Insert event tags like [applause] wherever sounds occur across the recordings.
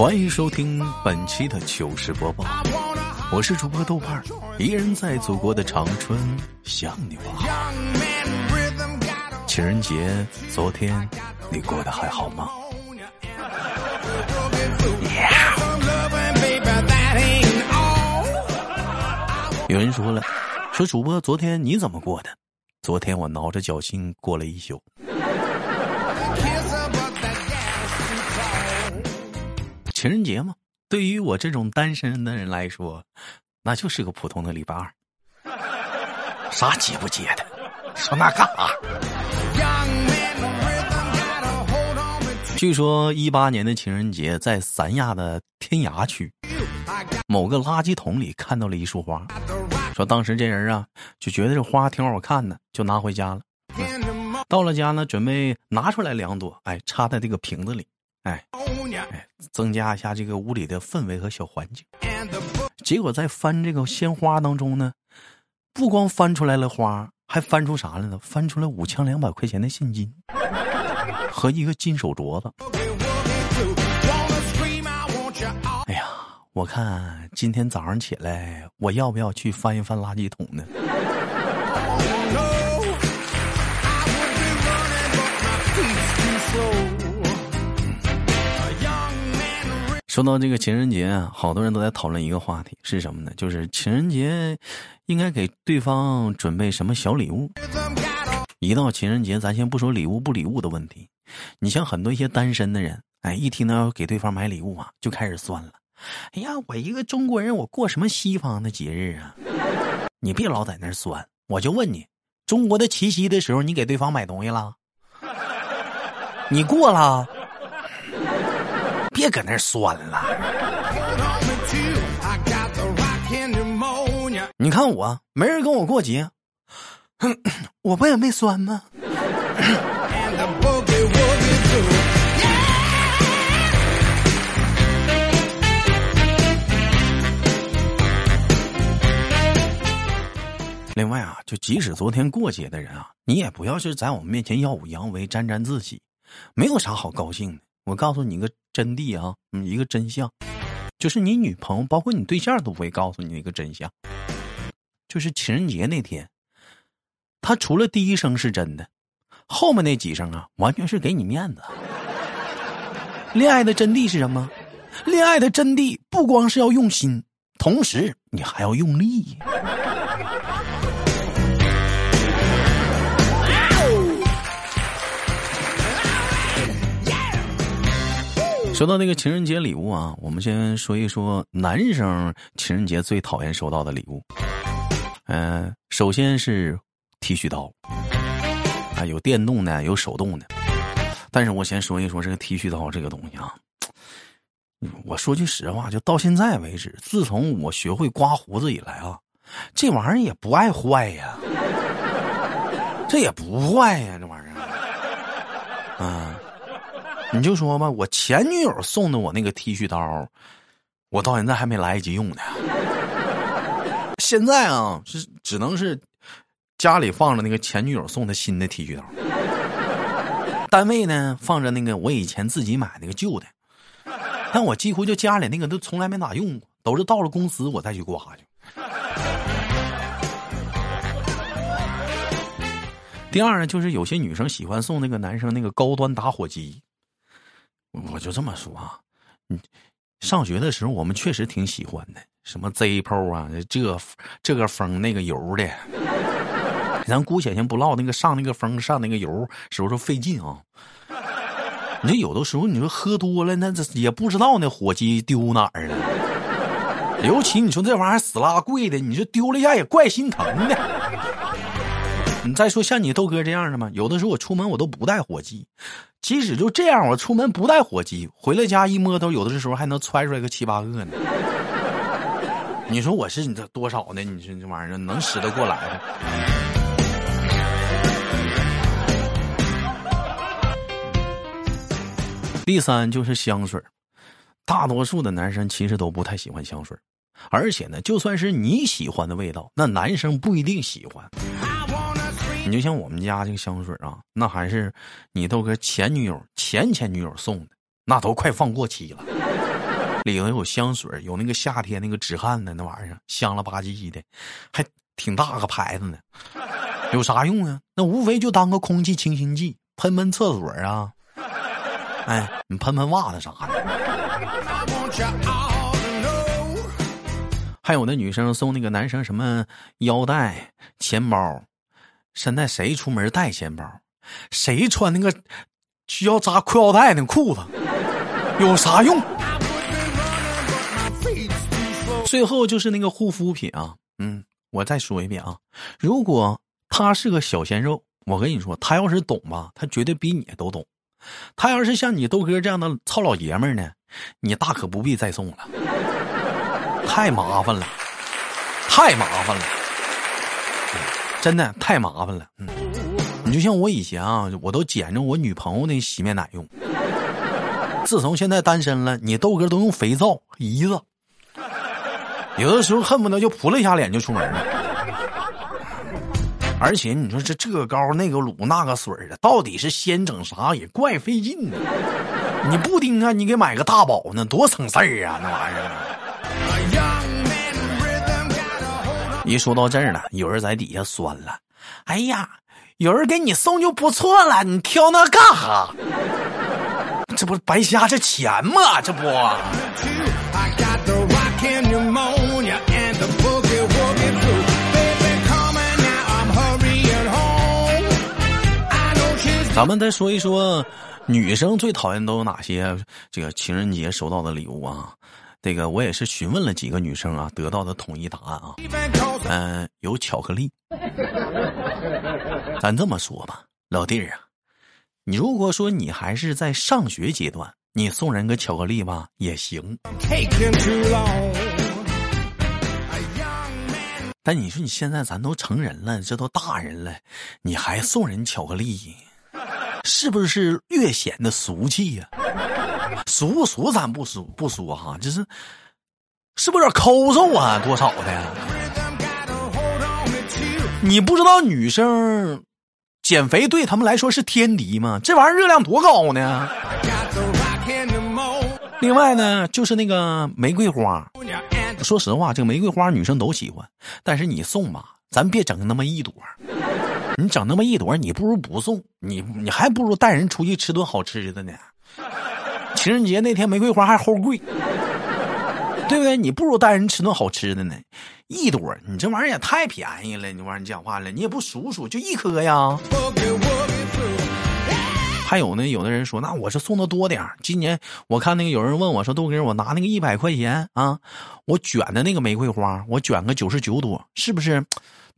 欢迎收听本期的糗事播报，我是主播豆瓣儿，一人在祖国的长春向你问好。情人节昨天你过得还好吗？有人说了，说主播昨天你怎么过的？昨天我挠着脚心过了一宿。情人节嘛，对于我这种单身的人来说，那就是个普通的礼拜二。啥节不节的？说那干啥？据说一八年的情人节，在三亚的天涯区某个垃圾桶里看到了一束花，说当时这人啊就觉得这花挺好看的，就拿回家了。到了家呢，准备拿出来两朵，哎，插在这个瓶子里，哎，哎，增加一下这个屋里的氛围和小环境。结果在翻这个鲜花当中呢，不光翻出来了花，还翻出啥来了？翻出来五千两百块钱的现金 [laughs] 和一个金手镯子。哎呀，我看今天早上起来，我要不要去翻一翻垃圾桶呢？说到这个情人节啊，好多人都在讨论一个话题，是什么呢？就是情人节应该给对方准备什么小礼物？一到情人节，咱先不说礼物不礼物的问题，你像很多一些单身的人，哎，一听到要给对方买礼物啊，就开始酸了。哎呀，我一个中国人，我过什么西方的节日啊？你别老在那酸，我就问你，中国的七夕的时候，你给对方买东西了？你过了？别搁那酸了。你看我，没人跟我过节，哼我不也没酸吗？另外啊，就即使昨天过节的人啊，你也不要是在我们面前耀武扬威、沾沾自喜，没有啥好高兴的。我告诉你一个真谛啊，一个真相，就是你女朋友，包括你对象都不会告诉你一个真相，就是情人节那天，他除了第一声是真的，后面那几声啊，完全是给你面子。恋爱的真谛是什么？恋爱的真谛不光是要用心，同时你还要用力。说到那个情人节礼物啊，我们先说一说男生情人节最讨厌收到的礼物。嗯，首先是剃须刀，啊，有电动的，有手动的。但是我先说一说这个剃须刀这个东西啊，我说句实话，就到现在为止，自从我学会刮胡子以来啊，这玩意儿也不爱坏呀，这也不坏呀，这玩意儿，啊。你就说吧，我前女友送的我那个剃须刀，我到现在还没来得及用呢。现在啊，是只能是家里放着那个前女友送的新的剃须刀，单位呢放着那个我以前自己买那个旧的，但我几乎就家里那个都从来没咋用过，都是到了公司我再去刮去。第二呢，就是有些女生喜欢送那个男生那个高端打火机。我就这么说啊，你上学的时候我们确实挺喜欢的，什么 Zippo 啊，这这个风那个油的，[laughs] 咱姑且先不唠那个上那个风上那个油是不是费劲啊？你说有的时候你说喝多了，那这也不知道那火机丢哪儿了。[laughs] 尤其你说这玩意儿死拉贵的，你说丢了一下也怪心疼的。你再说像你豆哥这样的吗？有的时候我出门我都不带火机。即使就这样，我出门不带火机，回了家一摸头，有的时候还能揣出来个七八个呢。[laughs] 你说我是你这多少呢？你说这玩意儿能使得过来吗？[laughs] 第三就是香水大多数的男生其实都不太喜欢香水而且呢，就算是你喜欢的味道，那男生不一定喜欢。你就像我们家这个香水啊，那还是你豆哥前女友、前前女友送的，那都快放过期了。里头有香水，有那个夏天那个止汗的那玩意儿，香了吧唧的，还挺大个牌子呢。有啥用啊？那无非就当个空气清新剂，喷喷厕所啊。哎，你喷喷袜子啥的。还有那女生送那个男生什么腰带、钱包。现在谁出门带钱包？谁穿那个需要扎裤腰带那裤子？有啥用？最后就是那个护肤品啊，嗯，我再说一遍啊，如果他是个小鲜肉，我跟你说，他要是懂吧，他绝对比你都懂。他要是像你豆哥这样的糙老爷们呢，你大可不必再送了，太麻烦了，太麻烦了，真的太麻烦了。嗯，你就像我以前啊，我都捡着我女朋友那洗面奶用。自从现在单身了，你豆哥都用肥皂姨子，有的时候恨不得就扑了一下脸就出门了。而且你说这这个膏那个乳那个水的，到底是先整啥也怪费劲的。你不盯啊，你给买个大宝呢，多省事儿啊，那玩意儿。一说到这儿了，有人在底下酸了。哎呀，有人给你送就不错了，你挑那干哈？这不白瞎这钱吗？这不。咱们再说一说，女生最讨厌都有哪些？这个情人节收到的礼物啊，这个我也是询问了几个女生啊，得到的统一答案啊，嗯，有巧克力。[laughs] 咱这么说吧，老弟儿啊，你如果说你还是在上学阶段，你送人个巧克力吧也行。但你说你现在咱都成人了，这都大人了，你还送人巧克力？是不是略显得俗气呀？俗不俗咱不俗不说哈，就是是不是有点抠搜啊？多少的？你不知道女生减肥对他们来说是天敌吗？这玩意儿热量多高呢？另外呢，就是那个玫瑰花，说实话，这个玫瑰花女生都喜欢，但是你送吧，咱别整那么一朵。你整那么一朵，你不如不送，你你还不如带人出去吃顿好吃的呢。情人节那天玫瑰花还齁贵，对不对？你不如带人吃顿好吃的呢。一朵，你这玩意儿也太便宜了。你玩意儿你讲话了，你也不数数，就一颗呀。还有呢，有的人说，那我是送的多点今年我看那个有人问我说，豆哥，我拿那个一百块钱啊，我卷的那个玫瑰花，我卷个九十九朵，是不是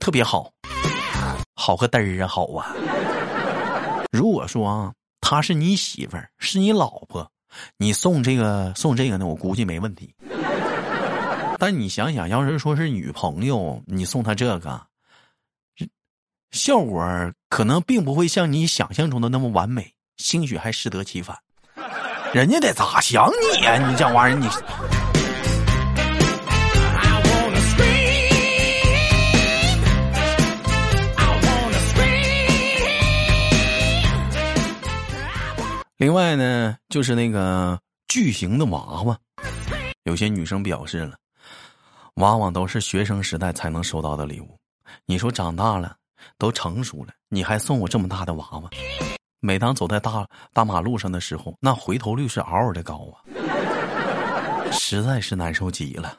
特别好？好个嘚儿啊，好啊！[laughs] 如果说啊，她是你媳妇儿，是你老婆，你送这个送这个呢，我估计没问题。但你想想，要是说是女朋友，你送她这个，效果可能并不会像你想象中的那么完美，兴许还适得其反。人家得咋想你呀？你这玩意儿，你。另外呢，就是那个巨型的娃娃，有些女生表示了，往往都是学生时代才能收到的礼物。你说长大了，都成熟了，你还送我这么大的娃娃？每当走在大大马路上的时候，那回头率是嗷嗷的高啊，实在是难受极了。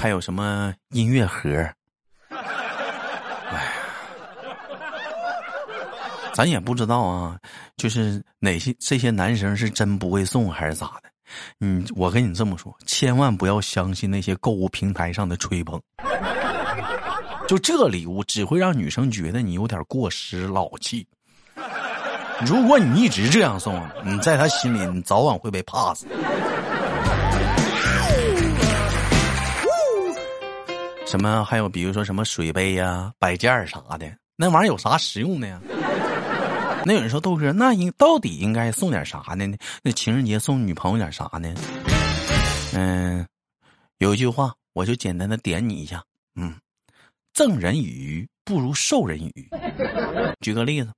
还有什么音乐盒？咱也不知道啊，就是哪些这些男生是真不会送还是咋的？嗯，我跟你这么说，千万不要相信那些购物平台上的吹捧。就这礼物只会让女生觉得你有点过时老气。如果你一直这样送，你在他心里你早晚会被 pass。什么还有比如说什么水杯呀、摆件啥的，那玩意儿有啥实用的呀？那有人说豆哥，那应到底应该送点啥呢？那情人节送女朋友点啥呢？嗯，有一句话，我就简单的点你一下。嗯，赠人以鱼不如授人以渔。举个例子，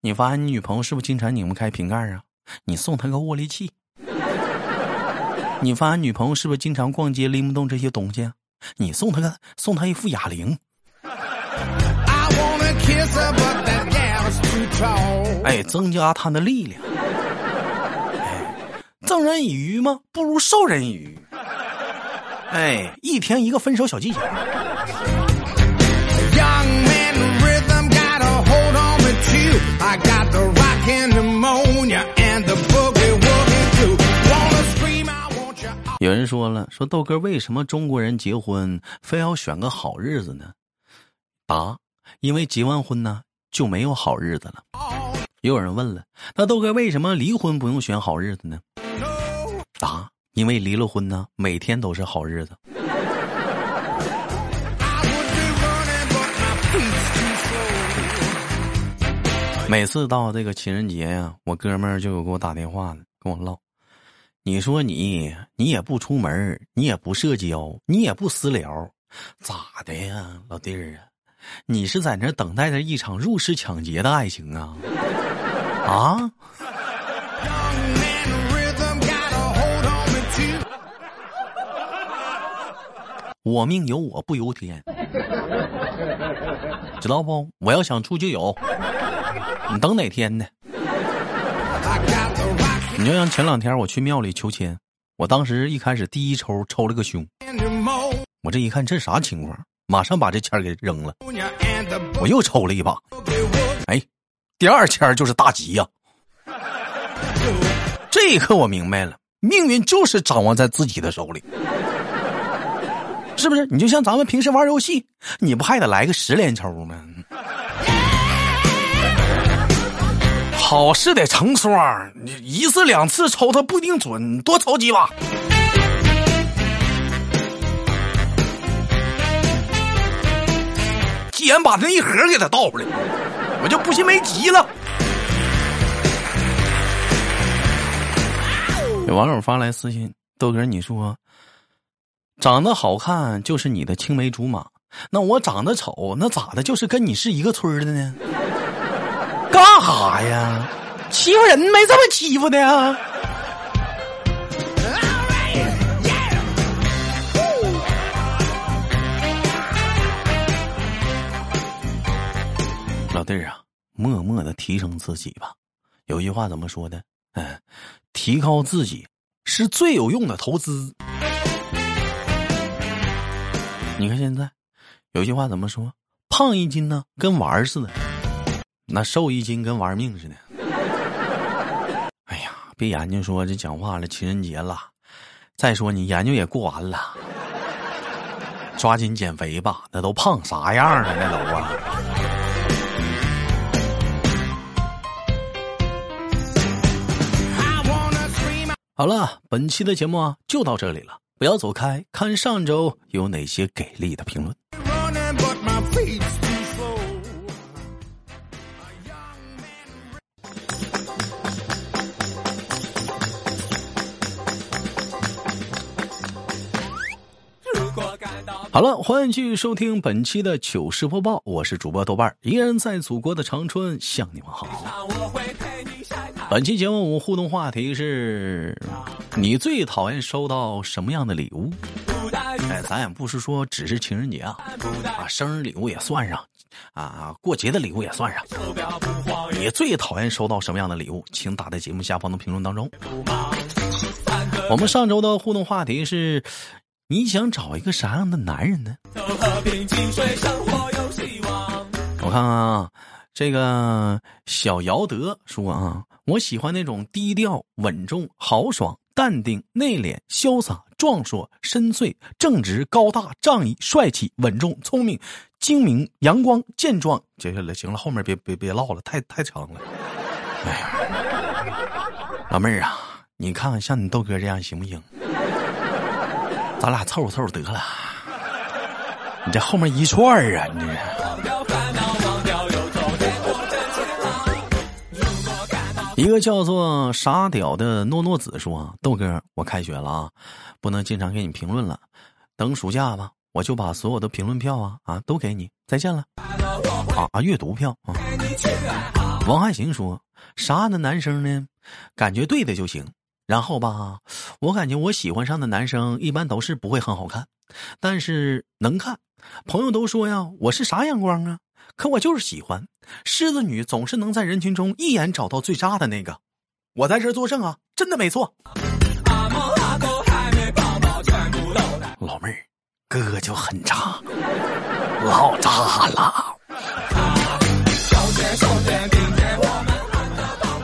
你发现你女朋友是不是经常拧不开瓶盖啊？你送她个握力器。你发现女朋友是不是经常逛街拎不动这些东西啊？你送她个送她一副哑铃。哎，增加他的力量。哎，赠人以鱼吗？不如授人以渔。哎，一天一个分手小技巧。有人说了，说豆哥为什么中国人结婚非要选个好日子呢？答：因为结完婚呢就没有好日子了。又有人问了，那豆哥为什么离婚不用选好日子呢？答：因为离了婚呢，每天都是好日子。每次到这个情人节呀，我哥们儿就有给我打电话了，跟我唠。你说你，你也不出门，你也不社交，你也不私聊，咋的呀，老弟儿啊？你是在那等待着一场入室抢劫的爱情啊？啊？我命由我不由天，知道不？我要想出就有。你等哪天呢？你就像前两天我去庙里求签，我当时一开始第一抽抽了个凶，我这一看这啥情况，马上把这签给扔了。我又抽了一把，哎，第二签就是大吉呀。这一刻我明白了，命运就是掌握在自己的手里，是不是？你就像咱们平时玩游戏，你不还得来个十连抽吗？好事得成双，你一次两次抽它不一定准，多抽几把。既然把那一盒给他倒出来，我就不信没急了。有网友发来私信：豆哥，你说长得好看就是你的青梅竹马，那我长得丑，那咋的？就是跟你是一个村的呢？[laughs] 干哈呀？欺负人没这么欺负的呀！弟儿啊，默默的提升自己吧。有句话怎么说的？嗯，提高自己是最有用的投资。你看现在，有句话怎么说？胖一斤呢，跟玩儿似的。那瘦一斤跟玩命似的。哎呀，别研究说这讲话了，情人节了。再说你研究也过完了，抓紧减肥吧。那都胖啥样了？那都啊。好了，本期的节目啊就到这里了，不要走开，看上周有哪些给力的评论。好了，欢迎继续收听本期的糗事播报，我是主播豆瓣，依然在祖国的长春向你们好。本期节目我们互动话题是：你最讨厌收到什么样的礼物？哎，咱也不是说只是情人节啊，啊，生日礼物也算上，啊，过节的礼物也算上。你最讨厌收到什么样的礼物？请打在节目下方的评论当中。我们上周的互动话题是。你想找一个啥样的男人呢？我看看啊，这个小姚德说啊，我喜欢那种低调、稳重、豪爽、淡定、内敛、潇洒、壮硕、深邃、正直、高大、仗义、帅气、稳重、聪明、精明、阳光、健壮。接下来行了，后面别别别唠了，太太长了。哎呀，老妹儿啊，你看看像你豆哥这样行不行？咱俩凑合凑合得了，你这后面一串啊！你这。一个叫做傻屌的诺诺子说：“豆哥，我开学了啊，不能经常给你评论了。等暑假吧，我就把所有的评论票啊啊都给你。再见了。”啊，阅读票啊。王汉行说：“啥样的男生呢？感觉对的就行。然后吧，我感觉我喜欢上的男生一般都是不会很好看，但是能看。朋友都说呀，我是啥眼光啊？可我就是喜欢狮子女，总是能在人群中一眼找到最渣的那个。我在这作证啊，真的没错。老妹儿，哥就很渣，老渣了。”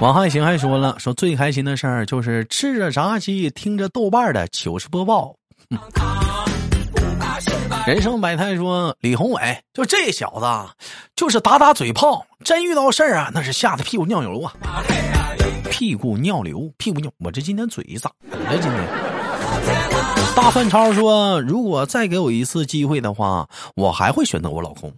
王汉行还说了，说最开心的事儿就是吃着炸鸡，听着豆瓣的糗事播报。人生百态说李宏伟就这小子，就是打打嘴炮，真遇到事儿啊，那是吓得屁股尿流啊！屁股尿流，屁股尿，我这今天嘴咋了？今天大范超说，如果再给我一次机会的话，我还会选择我老公。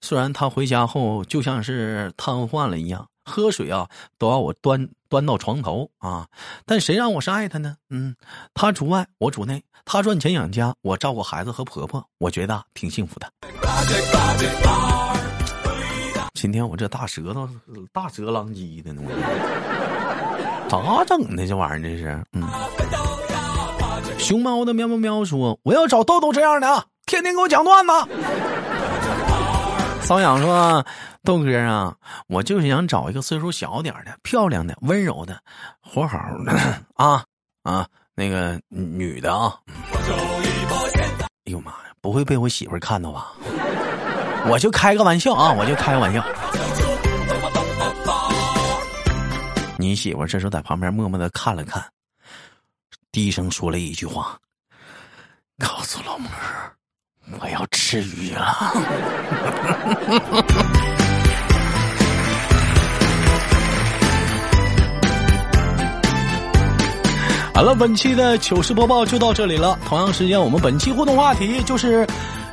虽然他回家后就像是瘫痪了一样。喝水啊，都要我端端到床头啊！但谁让我是爱他呢？嗯，他主外，我主内，他赚钱养家，我照顾孩子和婆婆，我觉得挺幸福的。今天我这大舌头大舌狼藉的呢，咋整的？这玩意儿这是？嗯。熊猫的喵喵喵说：“我要找豆豆这样的，天天给我讲段子。”瘙痒说。豆哥啊，我就是想找一个岁数小点的、漂亮的、温柔的、活好的啊啊，那个女的啊。哎呦妈呀，不会被我媳妇看到吧？我就开个玩笑啊，我就开个玩笑。你媳妇这时候在旁边默默的看了看，低声说了一句话：“告诉老妹儿，我要吃鱼了。”好了，本期的糗事播报就到这里了。同样时间，我们本期互动话题就是：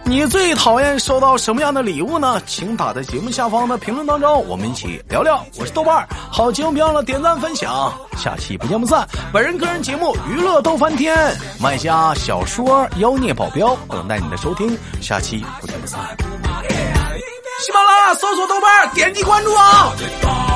你最讨厌收到什么样的礼物呢？请打在节目下方的评论当中，我们一起聊聊。我是豆瓣儿，好节目别忘了点赞分享，下期不见不散。本人个人节目娱乐逗翻天，卖家小说妖孽保镖等待你的收听，下期不见不散。喜马拉雅搜索豆瓣儿，点击关注啊。